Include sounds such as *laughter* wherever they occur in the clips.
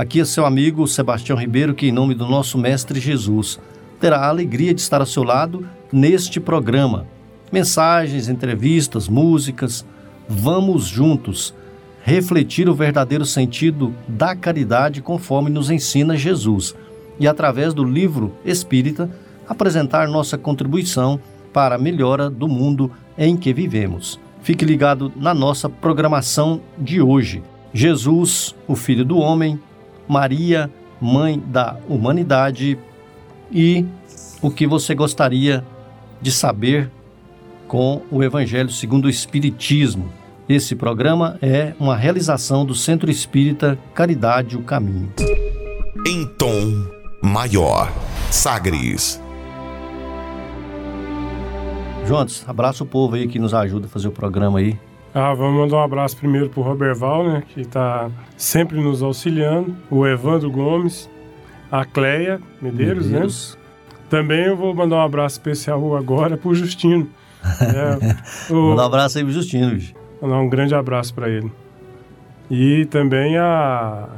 Aqui é seu amigo Sebastião Ribeiro, que, em nome do nosso Mestre Jesus, terá a alegria de estar ao seu lado neste programa. Mensagens, entrevistas, músicas. Vamos juntos refletir o verdadeiro sentido da caridade conforme nos ensina Jesus e, através do livro espírita, apresentar nossa contribuição para a melhora do mundo em que vivemos. Fique ligado na nossa programação de hoje. Jesus, o Filho do Homem, Maria, Mãe da Humanidade e o que você gostaria de saber com o Evangelho segundo o Espiritismo. Esse programa é uma realização do Centro Espírita Caridade o Caminho. Em tom maior, Sagres. Jontes, abraça o povo aí que nos ajuda a fazer o programa aí. Ah, vamos mandar um abraço primeiro pro Roberval, né, que está sempre nos auxiliando, o Evandro Gomes, a Cleia Medeiros, né? Medeiros. né? Também eu vou mandar um abraço especial agora pro Justino. *laughs* É, o... Mandar um abraço aí pro Justino, bicho. Mandar um grande abraço para ele. E também a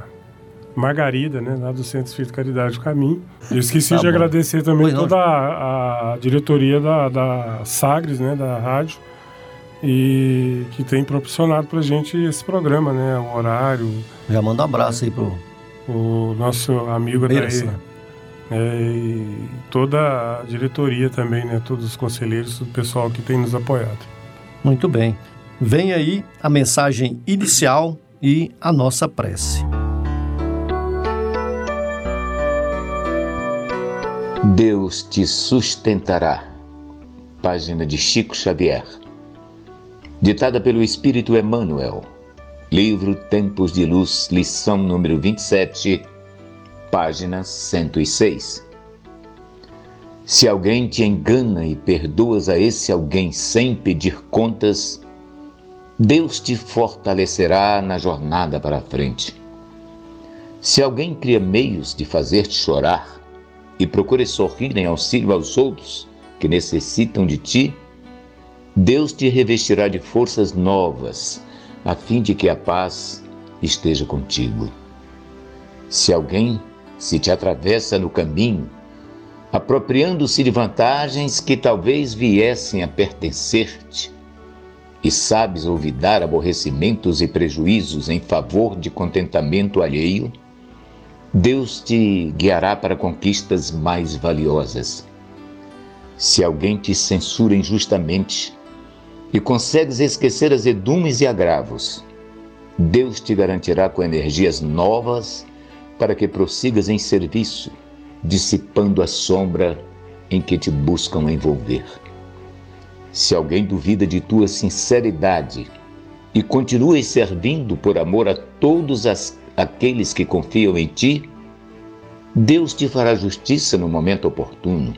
Margarida, né, lá do Centro Espírito Caridade do Caminho. Eu esqueci tá de bom. agradecer também pois toda a, a, diretoria da, da Sagres, né, da rádio, e que tem proporcionado pra gente esse programa, né, o horário. Já manda um abraço aí pro... O nosso amigo Beira-se, daí, é, e toda a diretoria também, né, todos os conselheiros, o pessoal que tem nos apoiado. Muito bem. Vem aí a mensagem inicial e a nossa prece. Deus te sustentará. Página de Chico Xavier. Ditada pelo Espírito Emmanuel. Livro Tempos de Luz, lição número 27, página 106. Se alguém te engana e perdoas a esse alguém sem pedir contas, Deus te fortalecerá na jornada para a frente. Se alguém cria meios de fazer-te chorar, e procure sorrir em auxílio aos outros que necessitam de ti, Deus te revestirá de forças novas, a fim de que a paz esteja contigo. Se alguém se te atravessa no caminho, apropriando-se de vantagens que talvez viessem a pertencer-te, e sabes olvidar aborrecimentos e prejuízos em favor de contentamento alheio, Deus te guiará para conquistas mais valiosas. Se alguém te censura injustamente e consegues esquecer azedumes e agravos, Deus te garantirá com energias novas para que prossigas em serviço, dissipando a sombra em que te buscam envolver. Se alguém duvida de tua sinceridade e continuas servindo por amor a todos as aqueles que confiam em ti, Deus te fará justiça no momento oportuno.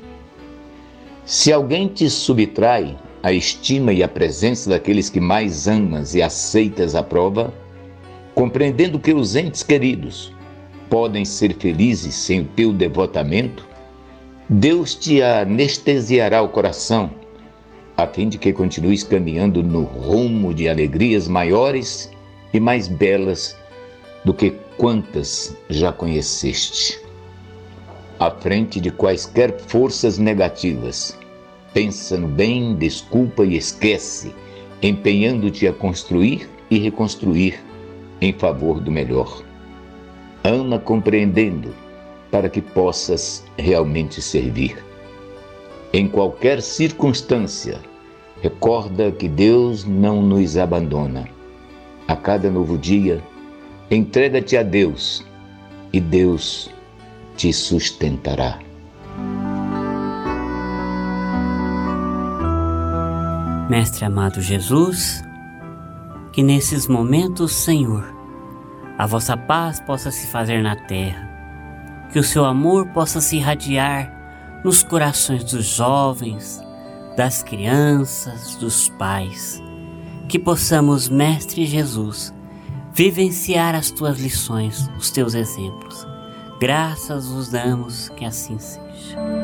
Se alguém te subtrai a estima e a presença daqueles que mais amas e aceitas a prova, compreendendo que os entes queridos podem ser felizes sem o teu devotamento, Deus te anestesiará o coração, a fim de que continues caminhando no rumo de alegrias maiores e mais belas do que quantas já conheceste. À frente de quaisquer forças negativas, pensa no bem, desculpa e esquece, empenhando-te a construir e reconstruir em favor do melhor. Ama compreendendo, para que possas realmente servir. Em qualquer circunstância, recorda que Deus não nos abandona. A cada novo dia, Entrega-te a Deus e Deus te sustentará. Mestre amado Jesus, que nesses momentos, Senhor, a vossa paz possa se fazer na terra, que o seu amor possa se irradiar nos corações dos jovens, das crianças, dos pais. Que possamos, Mestre Jesus, vivenciar as tuas lições, os teus exemplos. Graças vos damos que assim seja.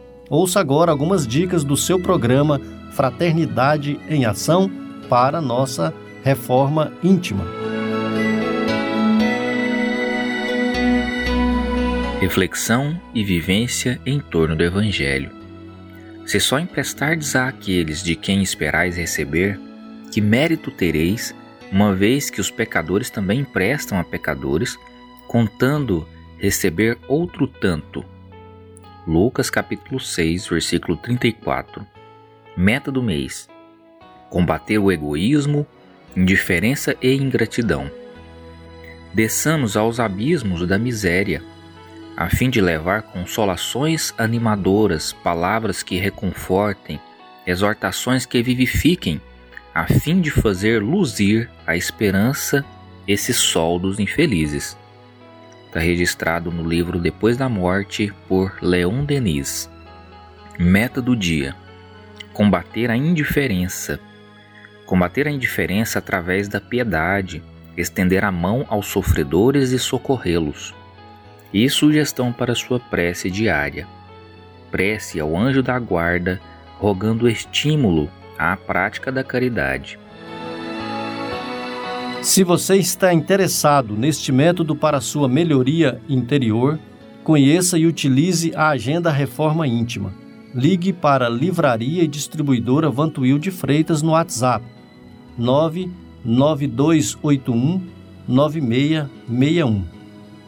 Ouça agora algumas dicas do seu programa Fraternidade em Ação para nossa reforma íntima. Reflexão e vivência em torno do Evangelho. Se só emprestardes àqueles de quem esperais receber, que mérito tereis, uma vez que os pecadores também emprestam a pecadores, contando receber outro tanto. Lucas capítulo 6, versículo 34. Meta do mês: combater o egoísmo, indiferença e ingratidão. Desçamos aos abismos da miséria a fim de levar consolações animadoras, palavras que reconfortem, exortações que vivifiquem, a fim de fazer luzir a esperança esse sol dos infelizes. Está registrado no livro Depois da Morte por Leon Denis. Meta do dia: combater a indiferença. Combater a indiferença através da piedade, estender a mão aos sofredores e socorrê-los e sugestão para sua prece diária. Prece ao anjo da guarda, rogando estímulo à prática da caridade. Se você está interessado neste método para sua melhoria interior, conheça e utilize a Agenda Reforma Íntima. Ligue para a Livraria e Distribuidora Vantuil de Freitas no WhatsApp 99281 9661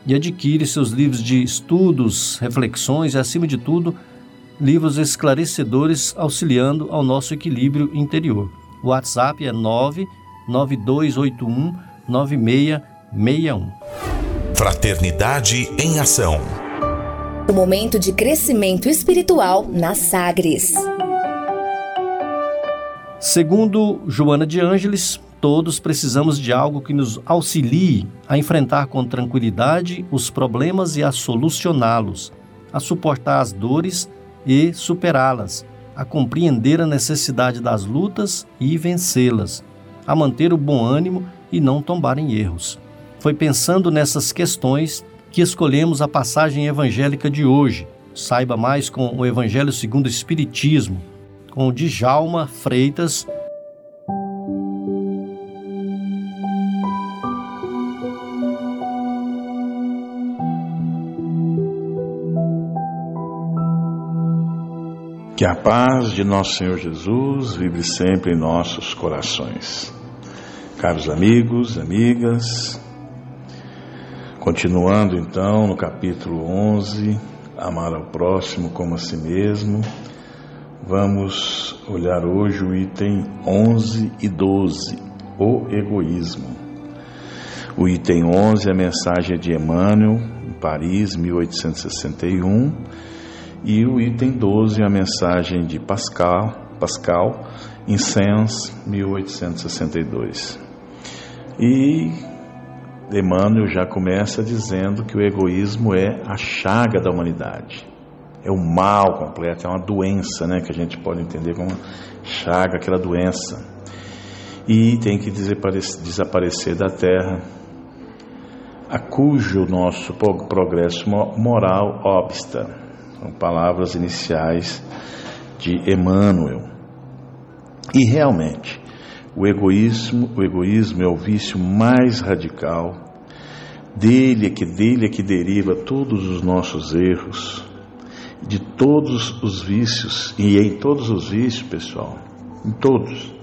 e adquire seus livros de estudos, reflexões e, acima de tudo, livros esclarecedores auxiliando ao nosso equilíbrio interior. O WhatsApp é 99281 9661. Fraternidade em Ação. O momento de crescimento espiritual na Sagres. Segundo Joana de Ângeles, todos precisamos de algo que nos auxilie a enfrentar com tranquilidade os problemas e a solucioná-los, a suportar as dores e superá-las, a compreender a necessidade das lutas e vencê-las, a manter o bom ânimo e não tombar em erros. Foi pensando nessas questões que escolhemos a passagem evangélica de hoje. Saiba mais com o Evangelho segundo o Espiritismo, com Djalma Freitas Que a paz de nosso Senhor Jesus vibre sempre em nossos corações. Caros amigos, amigas, continuando então no capítulo 11, amar ao próximo como a si mesmo, vamos olhar hoje o item 11 e 12, o egoísmo. O item 11 é a mensagem de Emmanuel, em Paris, 1861 e o item 12 é a mensagem de Pascal, Pascal em Sens, 1862. E Emmanuel já começa dizendo que o egoísmo é a chaga da humanidade. É o mal completo, é uma doença, né, que a gente pode entender como chaga, aquela doença. E tem que desaparecer da terra, a cujo nosso progresso moral obsta. São palavras iniciais de Emmanuel. E realmente, o egoísmo, o egoísmo é o vício mais radical. Dele é que dele é que deriva todos os nossos erros, de todos os vícios e em todos os vícios, pessoal, em todos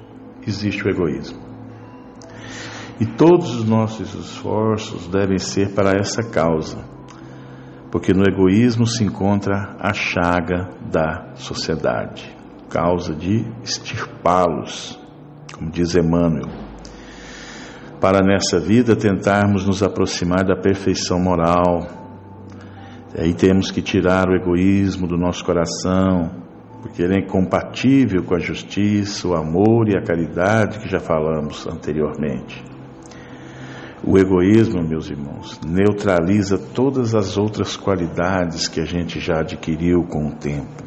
existe o egoísmo. E todos os nossos esforços devem ser para essa causa, porque no egoísmo se encontra a chaga da sociedade, causa de extirpá-los, como diz Emmanuel, para nessa vida tentarmos nos aproximar da perfeição moral. Aí temos que tirar o egoísmo do nosso coração, porque ele é incompatível com a justiça, o amor e a caridade que já falamos anteriormente. O egoísmo, meus irmãos, neutraliza todas as outras qualidades que a gente já adquiriu com o tempo.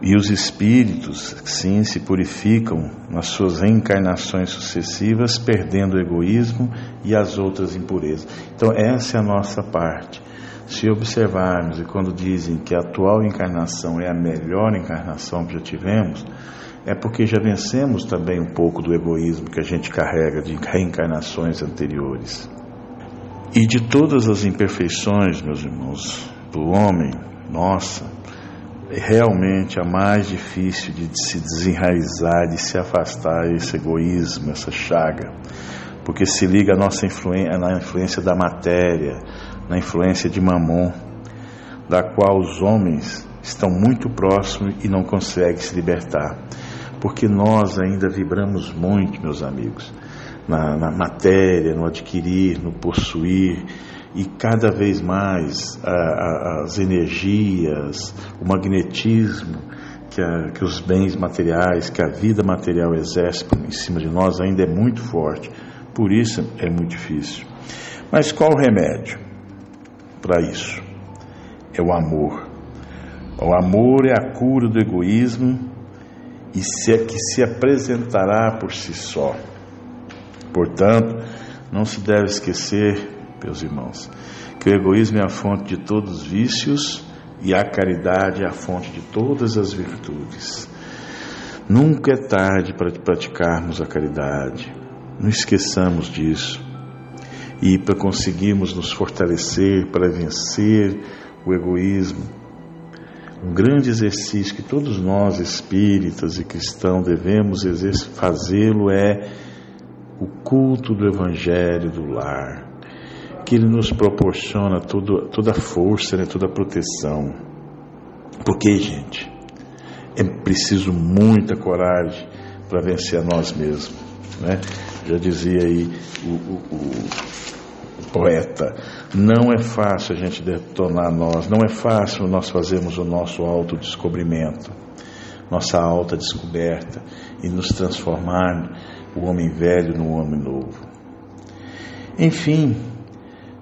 E os espíritos, sim, se purificam nas suas reencarnações sucessivas, perdendo o egoísmo e as outras impurezas. Então, essa é a nossa parte. Se observarmos, e quando dizem que a atual encarnação é a melhor encarnação que já tivemos, é porque já vencemos também um pouco do egoísmo que a gente carrega de reencarnações anteriores. E de todas as imperfeições, meus irmãos, do homem, nossa, é realmente a mais difícil de se desenraizar, de se afastar esse egoísmo, essa chaga, porque se liga à nossa influência, na influência da matéria, na influência de Mamon, da qual os homens estão muito próximos e não conseguem se libertar porque nós ainda vibramos muito, meus amigos, na, na matéria, no adquirir, no possuir, e cada vez mais a, a, as energias, o magnetismo que, a, que os bens materiais, que a vida material exerce em cima de nós ainda é muito forte. Por isso é muito difícil. Mas qual o remédio para isso? É o amor. O amor é a cura do egoísmo e se é que se apresentará por si só. Portanto, não se deve esquecer, meus irmãos, que o egoísmo é a fonte de todos os vícios e a caridade é a fonte de todas as virtudes. Nunca é tarde para praticarmos a caridade. Não esqueçamos disso. E para conseguirmos nos fortalecer, para vencer o egoísmo, um grande exercício que todos nós, espíritas e cristãos, devemos fazê-lo é o culto do Evangelho do lar, que ele nos proporciona todo, toda a força, né, toda a proteção. Porque, gente, é preciso muita coragem para vencer a nós mesmos. Né? Já dizia aí o, o, o poeta não é fácil a gente detonar nós, não é fácil nós fazermos o nosso autodescobrimento, nossa alta descoberta e nos transformar o homem velho no homem novo. Enfim,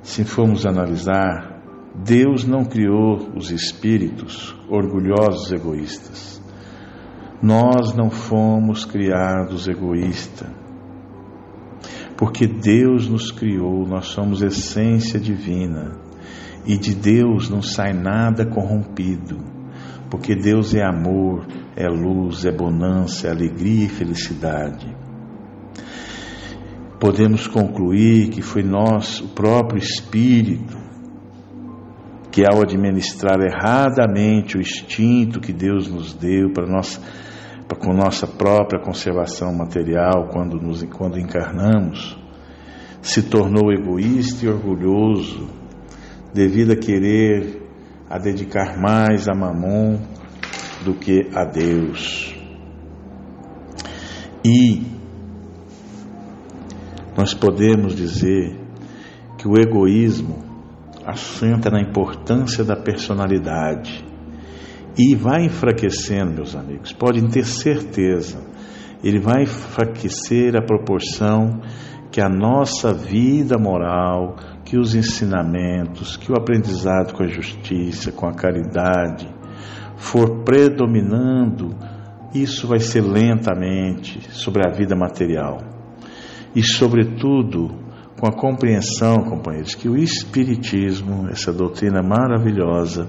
se formos analisar, Deus não criou os espíritos orgulhosos egoístas. Nós não fomos criados egoístas porque Deus nos criou, nós somos essência divina e de Deus não sai nada corrompido, porque Deus é amor, é luz, é bonança, é alegria e felicidade. Podemos concluir que foi nós, o próprio Espírito, que ao administrar erradamente o instinto que Deus nos deu para nós com nossa própria conservação material quando, nos, quando encarnamos, se tornou egoísta e orgulhoso devido a querer a dedicar mais a Mamon do que a Deus. E nós podemos dizer que o egoísmo assenta na importância da personalidade e vai enfraquecendo, meus amigos, podem ter certeza, ele vai enfraquecer a proporção que a nossa vida moral, que os ensinamentos, que o aprendizado com a justiça, com a caridade, for predominando, isso vai ser lentamente sobre a vida material. E, sobretudo, com a compreensão, companheiros, que o Espiritismo, essa doutrina maravilhosa,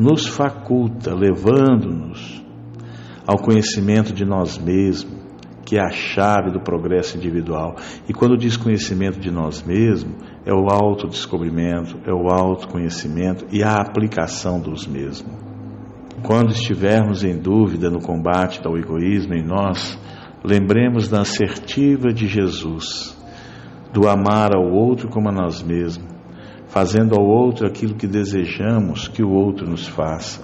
nos faculta, levando-nos ao conhecimento de nós mesmos, que é a chave do progresso individual. E quando diz conhecimento de nós mesmos, é o autodescobrimento, é o autoconhecimento e a aplicação dos mesmos. Quando estivermos em dúvida no combate ao egoísmo em nós, lembremos da assertiva de Jesus do amar ao outro como a nós mesmos, fazendo ao outro aquilo que desejamos que o outro nos faça.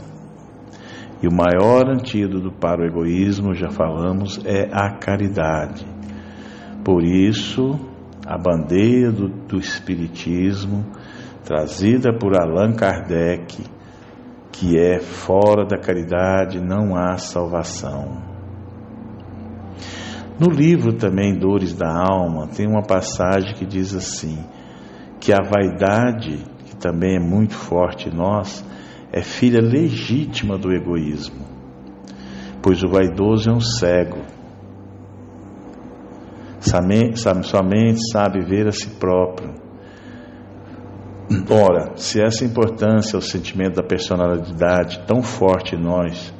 E o maior antídoto para o egoísmo, já falamos, é a caridade. Por isso, a bandeira do, do Espiritismo, trazida por Allan Kardec, que é fora da caridade não há salvação. No livro também Dores da Alma, tem uma passagem que diz assim: que a vaidade, que também é muito forte em nós, é filha legítima do egoísmo, pois o vaidoso é um cego. Somente sabe ver a si próprio. Ora, se essa importância, o sentimento da personalidade tão forte em nós,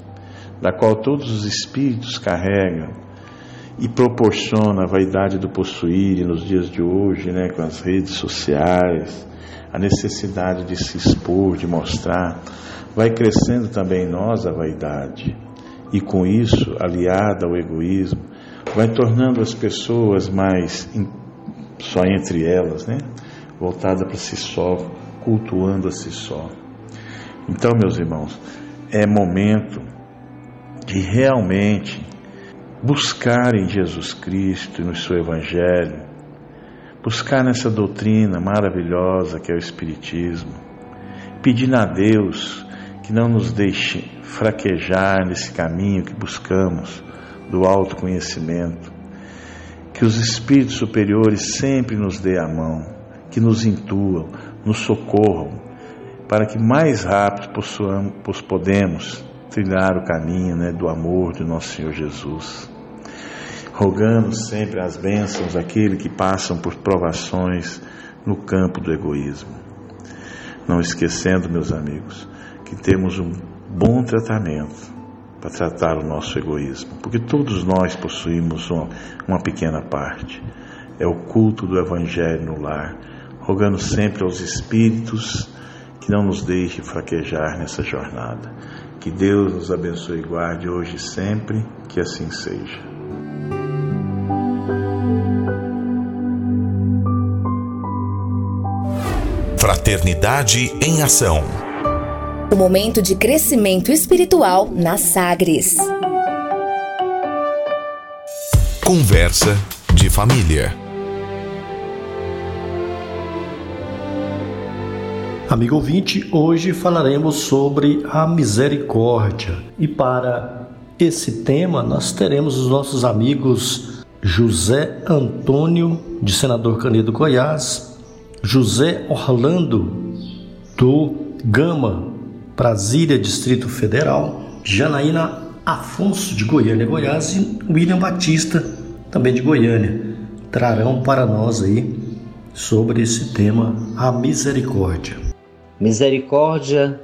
da qual todos os espíritos carregam, e proporciona a vaidade do possuir nos dias de hoje, né, com as redes sociais, a necessidade de se expor, de mostrar, vai crescendo também em nós a vaidade. E com isso, aliada ao egoísmo, vai tornando as pessoas mais só entre elas, né? Voltada para si só, cultuando a si só. Então, meus irmãos, é momento de realmente buscar em Jesus Cristo e no seu Evangelho, buscar nessa doutrina maravilhosa que é o Espiritismo, pedindo a Deus que não nos deixe fraquejar nesse caminho que buscamos do autoconhecimento, que os espíritos superiores sempre nos dê a mão, que nos intuam, nos socorram, para que mais rápido possamos, podemos trilhar o caminho né, do amor de nosso Senhor Jesus. Rogando sempre as bênçãos daquele que passam por provações no campo do egoísmo. Não esquecendo, meus amigos, que temos um bom tratamento para tratar o nosso egoísmo, porque todos nós possuímos uma, uma pequena parte. É o culto do Evangelho no lar, rogando sempre aos Espíritos que não nos deixe fraquejar nessa jornada. Que Deus nos abençoe e guarde hoje e sempre, que assim seja. Fraternidade em Ação. O momento de crescimento espiritual na Sagres. Conversa de família. Amigo ouvinte, hoje falaremos sobre a misericórdia. E para esse tema, nós teremos os nossos amigos José Antônio, de Senador Canedo Goiás, José Orlando, do Gama, Brasília, Distrito Federal, Janaína Afonso, de Goiânia, Goiás, e William Batista, também de Goiânia, trarão para nós aí sobre esse tema, a misericórdia. Misericórdia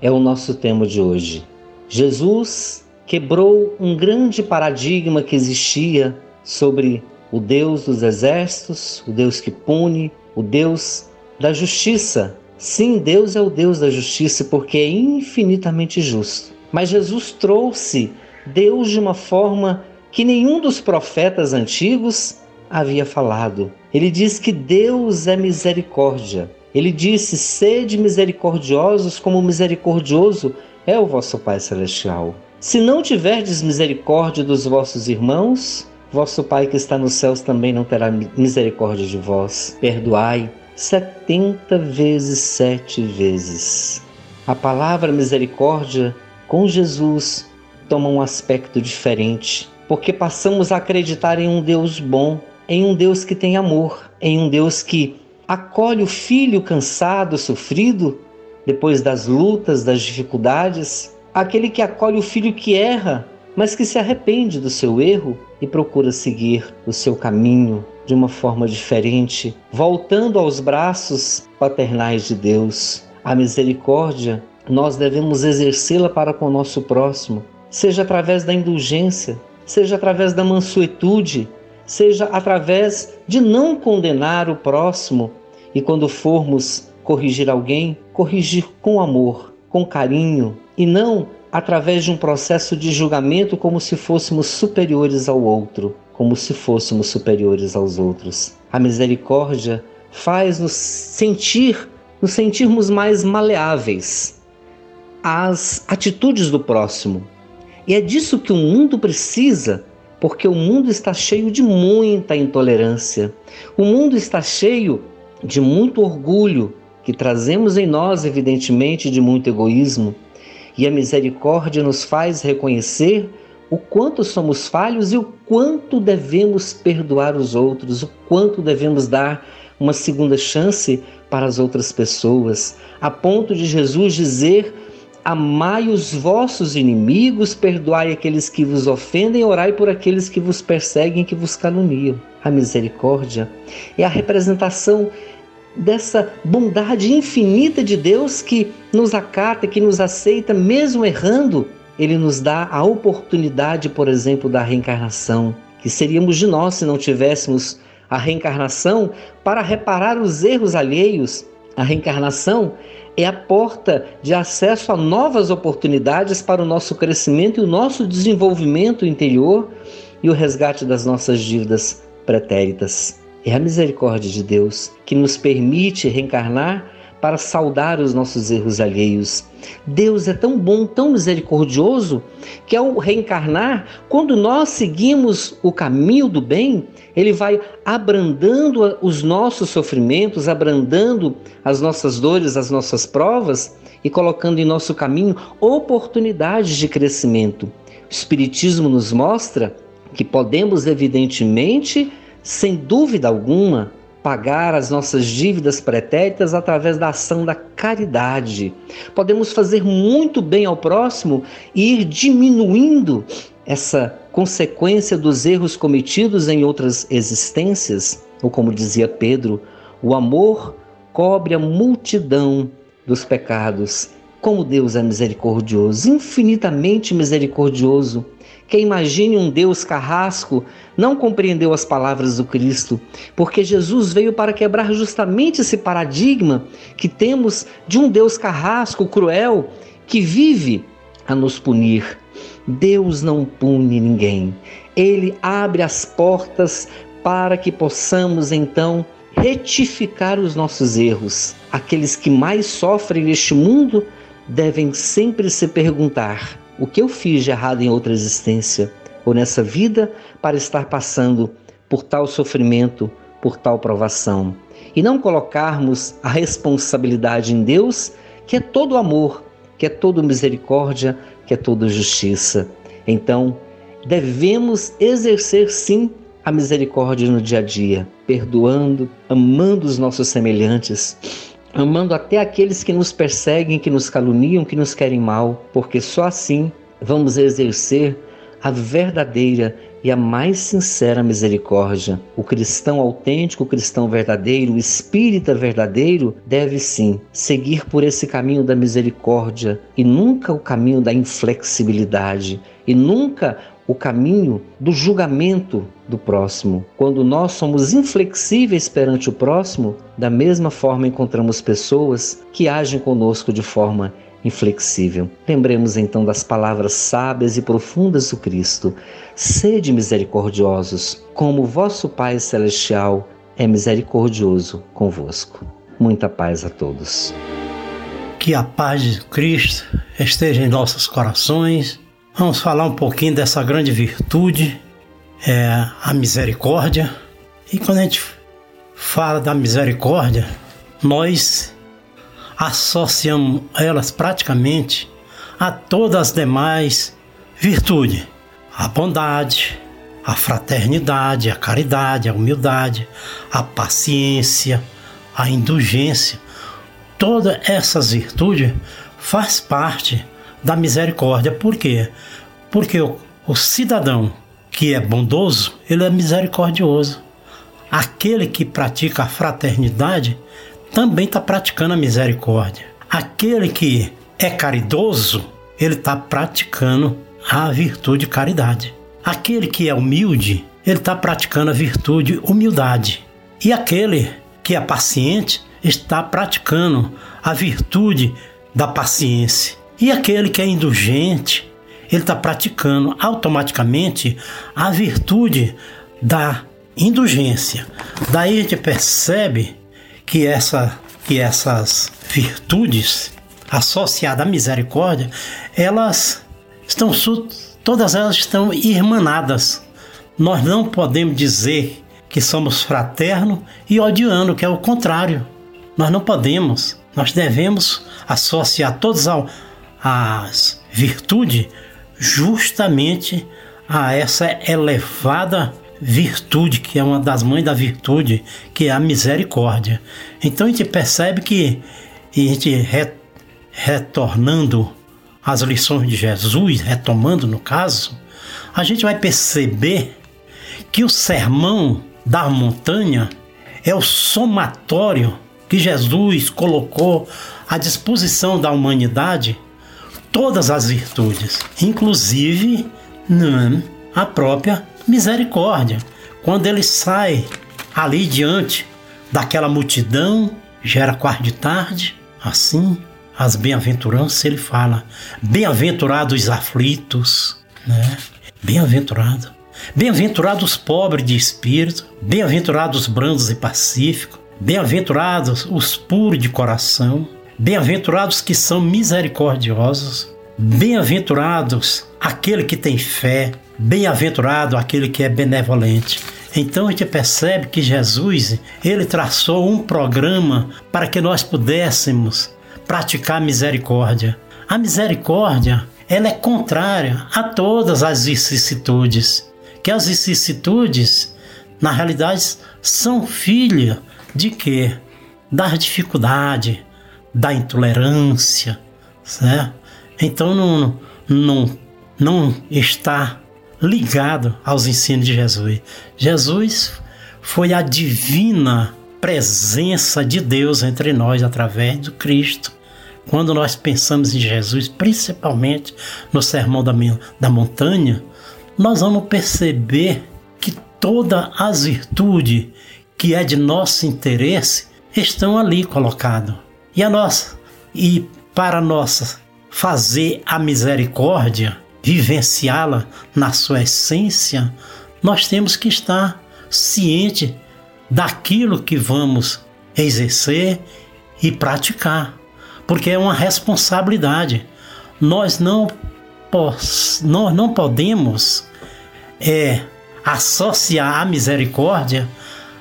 é o nosso tema de hoje. Jesus quebrou um grande paradigma que existia sobre o Deus dos exércitos, o Deus que pune, o Deus da justiça. Sim, Deus é o Deus da justiça porque é infinitamente justo. Mas Jesus trouxe Deus de uma forma que nenhum dos profetas antigos havia falado. Ele diz que Deus é misericórdia. Ele disse: Sede misericordiosos, como misericordioso é o vosso Pai Celestial. Se não tiverdes misericórdia dos vossos irmãos, vosso Pai que está nos céus também não terá misericórdia de vós. Perdoai setenta vezes sete vezes. A palavra misericórdia com Jesus toma um aspecto diferente, porque passamos a acreditar em um Deus bom, em um Deus que tem amor, em um Deus que acolhe o filho cansado, sofrido, depois das lutas, das dificuldades, aquele que acolhe o filho que erra, mas que se arrepende do seu erro e procura seguir o seu caminho de uma forma diferente, voltando aos braços paternais de Deus. A misericórdia, nós devemos exercê-la para com o nosso próximo, seja através da indulgência, seja através da mansuetude, seja através de não condenar o próximo e quando formos corrigir alguém, corrigir com amor, com carinho e não através de um processo de julgamento como se fôssemos superiores ao outro. como se fôssemos superiores aos outros. A misericórdia faz-nos sentir, nos sentirmos mais maleáveis às atitudes do próximo. E é disso que o mundo precisa, porque o mundo está cheio de muita intolerância. O mundo está cheio de muito orgulho, que trazemos em nós, evidentemente, de muito egoísmo. E a misericórdia nos faz reconhecer o quanto somos falhos e o quanto devemos perdoar os outros, o quanto devemos dar uma segunda chance para as outras pessoas, a ponto de Jesus dizer Amai os vossos inimigos, perdoai aqueles que vos ofendem, orai por aqueles que vos perseguem, que vos caluniam. A misericórdia é a representação dessa bondade infinita de Deus que nos acata, que nos aceita, mesmo errando. Ele nos dá a oportunidade, por exemplo, da reencarnação, que seríamos de nós se não tivéssemos a reencarnação para reparar os erros alheios. A reencarnação é a porta de acesso a novas oportunidades para o nosso crescimento e o nosso desenvolvimento interior e o resgate das nossas dívidas pretéritas. É a misericórdia de Deus que nos permite reencarnar para saudar os nossos erros alheios. Deus é tão bom, tão misericordioso, que ao reencarnar, quando nós seguimos o caminho do bem, ele vai abrandando os nossos sofrimentos, abrandando as nossas dores, as nossas provas e colocando em nosso caminho oportunidades de crescimento. O Espiritismo nos mostra que podemos, evidentemente, sem dúvida alguma, pagar as nossas dívidas pretéritas através da ação da caridade. Podemos fazer muito bem ao próximo e ir diminuindo essa consequência dos erros cometidos em outras existências, ou como dizia Pedro, o amor cobre a multidão dos pecados. Como Deus é misericordioso, infinitamente misericordioso. Quem imagine um Deus carrasco não compreendeu as palavras do Cristo, porque Jesus veio para quebrar justamente esse paradigma que temos de um Deus carrasco, cruel, que vive a nos punir. Deus não pune ninguém. Ele abre as portas para que possamos então retificar os nossos erros. Aqueles que mais sofrem neste mundo devem sempre se perguntar: o que eu fiz de errado em outra existência ou nessa vida para estar passando por tal sofrimento, por tal provação? E não colocarmos a responsabilidade em Deus, que é todo amor, que é todo misericórdia, que é toda justiça. Então, devemos exercer sim a misericórdia no dia a dia, perdoando, amando os nossos semelhantes, amando até aqueles que nos perseguem, que nos caluniam, que nos querem mal, porque só assim vamos exercer a verdadeira e a mais sincera misericórdia. O cristão autêntico, o cristão verdadeiro, o espírita verdadeiro deve sim seguir por esse caminho da misericórdia e nunca o caminho da inflexibilidade e nunca o caminho do julgamento do próximo. Quando nós somos inflexíveis perante o próximo, da mesma forma encontramos pessoas que agem conosco de forma inflexível. Lembremos então das palavras sábias e profundas do Cristo: Sede misericordiosos, como vosso Pai Celestial é misericordioso convosco. Muita paz a todos. Que a paz de Cristo esteja em nossos corações. Vamos falar um pouquinho dessa grande virtude, é a misericórdia. E quando a gente fala da misericórdia, nós associamos elas praticamente a todas as demais virtudes: a bondade, a fraternidade, a caridade, a humildade, a paciência, a indulgência. Todas essas virtudes faz parte da misericórdia. Por quê? Porque o, o cidadão que é bondoso, ele é misericordioso. Aquele que pratica a fraternidade também está praticando a misericórdia. Aquele que é caridoso, ele está praticando a virtude caridade. Aquele que é humilde, ele está praticando a virtude humildade. E aquele que é paciente está praticando a virtude da paciência. E aquele que é indulgente, ele está praticando automaticamente a virtude da indulgência. Daí a gente percebe que, essa, que essas virtudes associadas à misericórdia, elas estão todas elas estão irmanadas. Nós não podemos dizer que somos fraterno e odiando, que é o contrário. Nós não podemos. Nós devemos associar todas as virtudes justamente a essa elevada virtude, que é uma das mães da virtude, que é a misericórdia. Então a gente percebe que a gente re, retornando às lições de Jesus, retomando no caso, a gente vai perceber que o sermão da montanha é o somatório que Jesus colocou à disposição da humanidade todas as virtudes, inclusive né, a própria misericórdia. Quando ele sai ali diante daquela multidão, já era quarto de tarde, assim, as bem-aventuranças, ele fala: bem-aventurados os aflitos, né? Bem-aventurado. Bem-aventurados os pobres de espírito, bem-aventurados os brandos e pacíficos, bem-aventurados os puros de coração, bem-aventurados que são misericordiosos, bem-aventurados aquele que tem fé, bem-aventurado aquele que é benevolente. Então a gente percebe que Jesus, ele traçou um programa para que nós pudéssemos praticar misericórdia. A misericórdia, ela é contrária a todas as vicissitudes, que as vicissitudes, na realidade, são filha de quê? Da dificuldade, da intolerância, certo? Então não, não, não está ligado aos ensinos de Jesus. Jesus foi a divina presença de Deus entre nós através do Cristo. Quando nós pensamos em Jesus, principalmente no Sermão da, da Montanha, nós vamos perceber que todas as virtudes que é de nosso interesse estão ali colocadas. E a nossa e para nós fazer a misericórdia, vivenciá-la na sua essência, nós temos que estar ciente daquilo que vamos exercer e praticar, porque é uma responsabilidade. Nós não, nós não podemos é, associar a misericórdia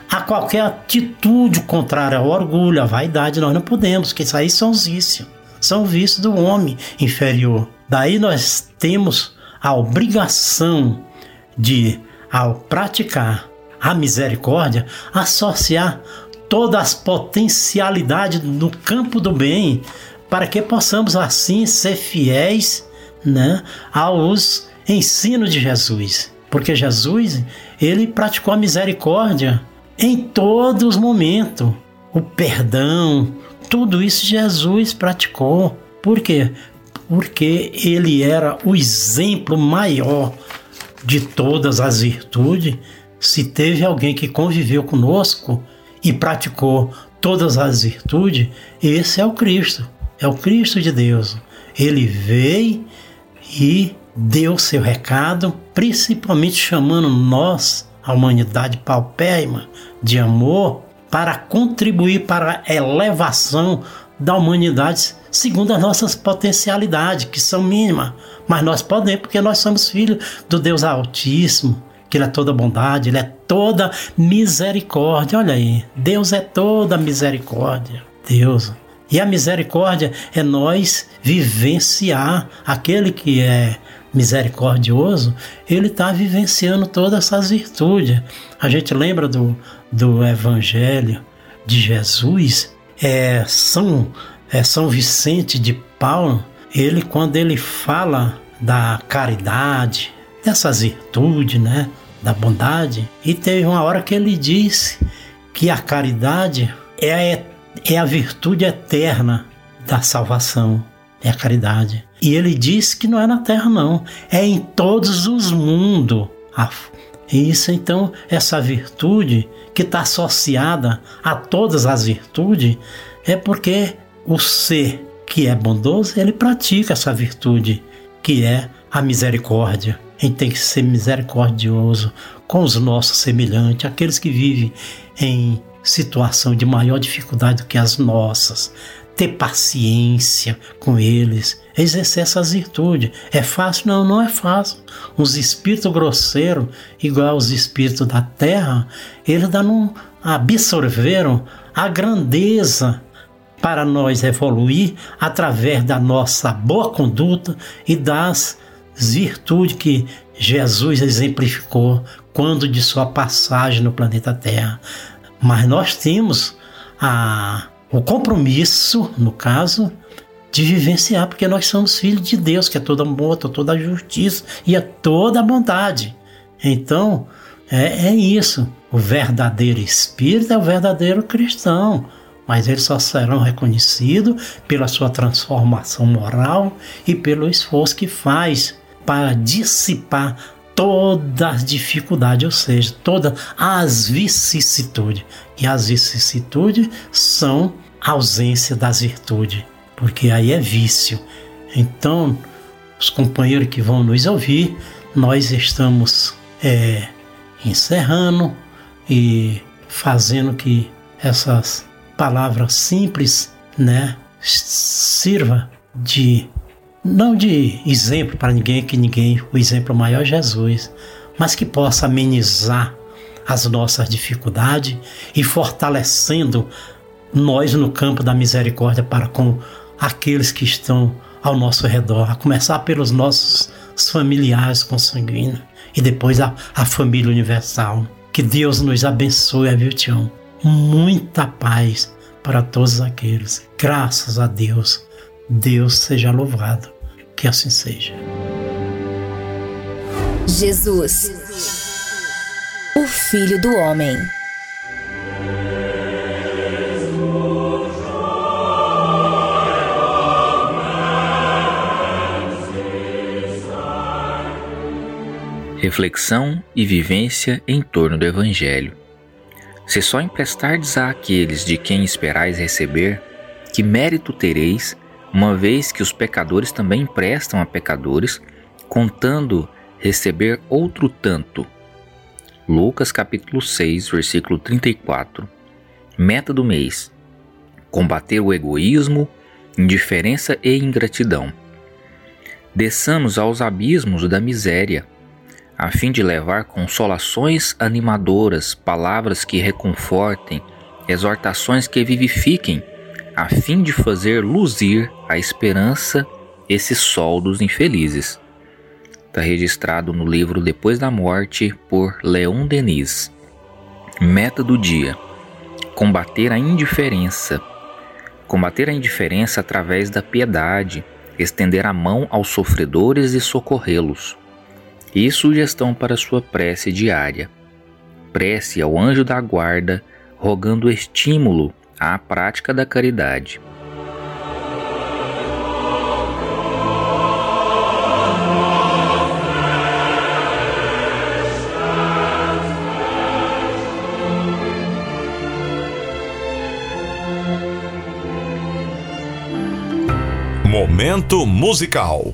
a qualquer atitude contrária ao orgulho, à vaidade. Nós não podemos, porque isso aí são os vícios, são vícios do homem inferior. Daí nós temos a obrigação de, ao praticar a misericórdia, associar todas as potencialidades no campo do bem, para que possamos assim ser fiéis né, aos ensinos de Jesus. Porque Jesus, ele praticou a misericórdia em todos os momentos. O perdão, tudo isso Jesus praticou. Por quê? Porque ele era o exemplo maior de todas as virtudes se teve alguém que conviveu conosco e praticou todas as virtudes, esse é o Cristo, é o Cristo de Deus. Ele veio e deu seu recado, principalmente chamando nós, a humanidade paupérrima de amor, para contribuir para a elevação da humanidade segundo as nossas potencialidades, que são mínimas, mas nós podemos, porque nós somos filhos do Deus Altíssimo que Ele é toda bondade, Ele é toda misericórdia. Olha aí, Deus é toda misericórdia. Deus. E a misericórdia é nós vivenciar aquele que é misericordioso, ele está vivenciando todas essas virtudes. A gente lembra do, do Evangelho de Jesus, é São, é São Vicente de Paulo, ele quando ele fala da caridade, dessas virtudes, né? da bondade. E teve uma hora que ele disse que a caridade é a, é a virtude eterna da salvação. É a caridade. E ele disse que não é na terra, não. É em todos os mundos. Isso, então, essa virtude que está associada a todas as virtudes é porque o ser que é bondoso, ele pratica essa virtude, que é a misericórdia. A gente tem que ser misericordioso com os nossos semelhantes, aqueles que vivem em situação de maior dificuldade do que as nossas, ter paciência com eles, exercer essas virtudes. É fácil? Não, não é fácil. Os espíritos grosseiros, igual os espíritos da terra, eles não absorveram a grandeza para nós evoluir através da nossa boa conduta e das virtudes que Jesus exemplificou quando de sua passagem no planeta Terra. Mas nós temos a, o compromisso, no caso, de vivenciar, porque nós somos filhos de Deus, que é toda amor, toda justiça e é toda bondade. Então, é, é isso. O verdadeiro espírito é o verdadeiro cristão mas eles só serão reconhecidos pela sua transformação moral e pelo esforço que faz para dissipar todas as dificuldades, ou seja, todas as vicissitudes. E as vicissitudes são ausência das virtudes, porque aí é vício. Então, os companheiros que vão nos ouvir, nós estamos é, encerrando e fazendo que essas palavra simples, né, sirva de não de exemplo para ninguém, que ninguém, o exemplo maior é Jesus, mas que possa amenizar as nossas dificuldades e fortalecendo nós no campo da misericórdia para com aqueles que estão ao nosso redor, a começar pelos nossos familiares consanguíneos e depois a, a família universal. Que Deus nos abençoe, viu, Tião? Muita paz para todos aqueles. Graças a Deus. Deus seja louvado. Que assim seja. Jesus, o Filho do Homem. Reflexão e vivência em torno do Evangelho. Se só emprestardes àqueles de quem esperais receber, que mérito tereis, uma vez que os pecadores também emprestam a pecadores, contando receber outro tanto. Lucas capítulo 6, versículo 34. Meta do mês: combater o egoísmo, indiferença e ingratidão. Desçamos aos abismos da miséria, a fim de levar consolações animadoras, palavras que reconfortem, exortações que vivifiquem, a fim de fazer luzir a esperança esse sol dos infelizes. Está registrado no livro Depois da Morte por Leon Denis. Meta do dia: combater a indiferença. Combater a indiferença através da piedade, estender a mão aos sofredores e socorrê-los e sugestão para sua prece diária. Prece ao anjo da guarda, rogando estímulo à prática da caridade. Momento musical.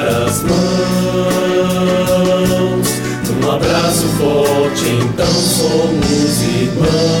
somos irmãos.